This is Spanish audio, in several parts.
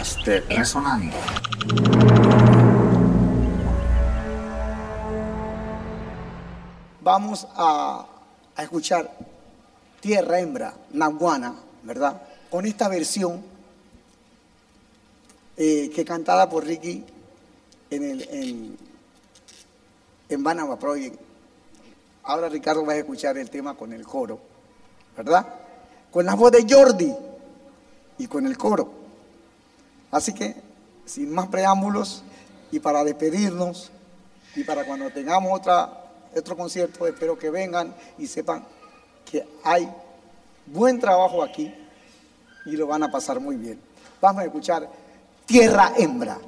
podcast de Resonando. Vamos a, escuchar Tierra Hembra, Nahuana, ¿verdad? Con esta versión eh, que cantada por Ricky en, el, en, en Project. Ahora Ricardo va a escuchar el tema con el coro, ¿verdad? Con la voz de Jordi y con el coro. Así que, sin más preámbulos, y para despedirnos, y para cuando tengamos otro concierto, espero que vengan y sepan que hay buen trabajo aquí y lo van a pasar muy bien. Vamos a escuchar Tierra Hembra.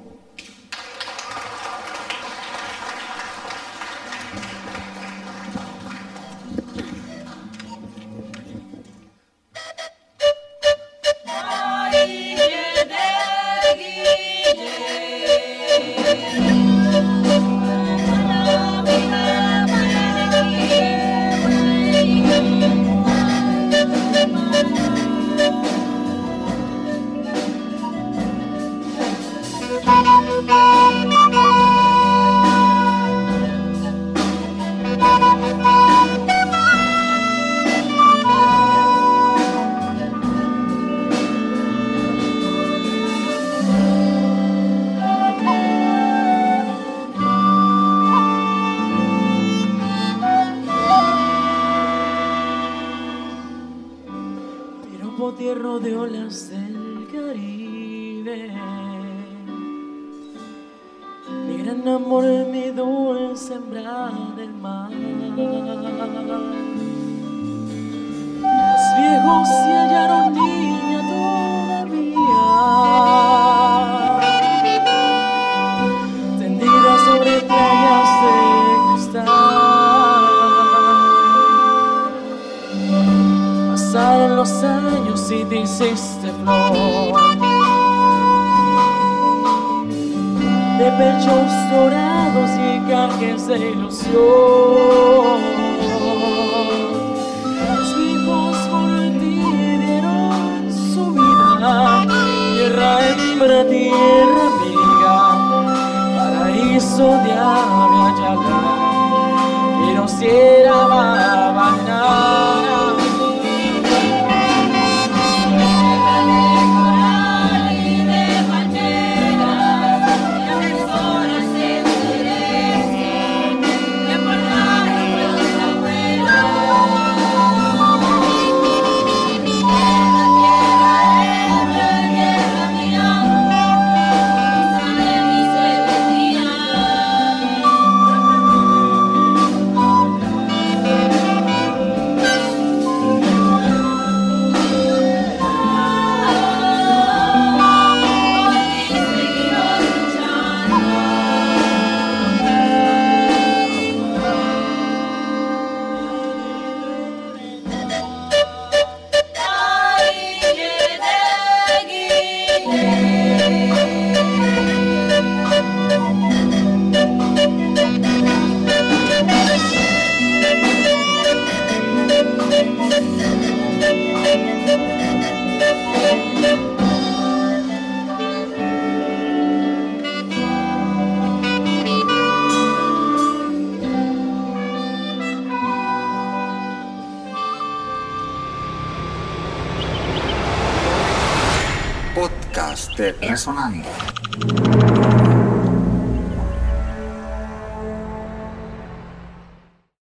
Piropo tierno de olas del Caribe. Mi gran amor, mi dulce hembra del mar. Los viejos se hallaron Pasaron los años y te hiciste flor De pechos dorados y canjes de ilusión. Los vivos por ti dieron su vida Tierra hembra, tierra amiga Paraíso de Aviala Y no Podcast de Resonando.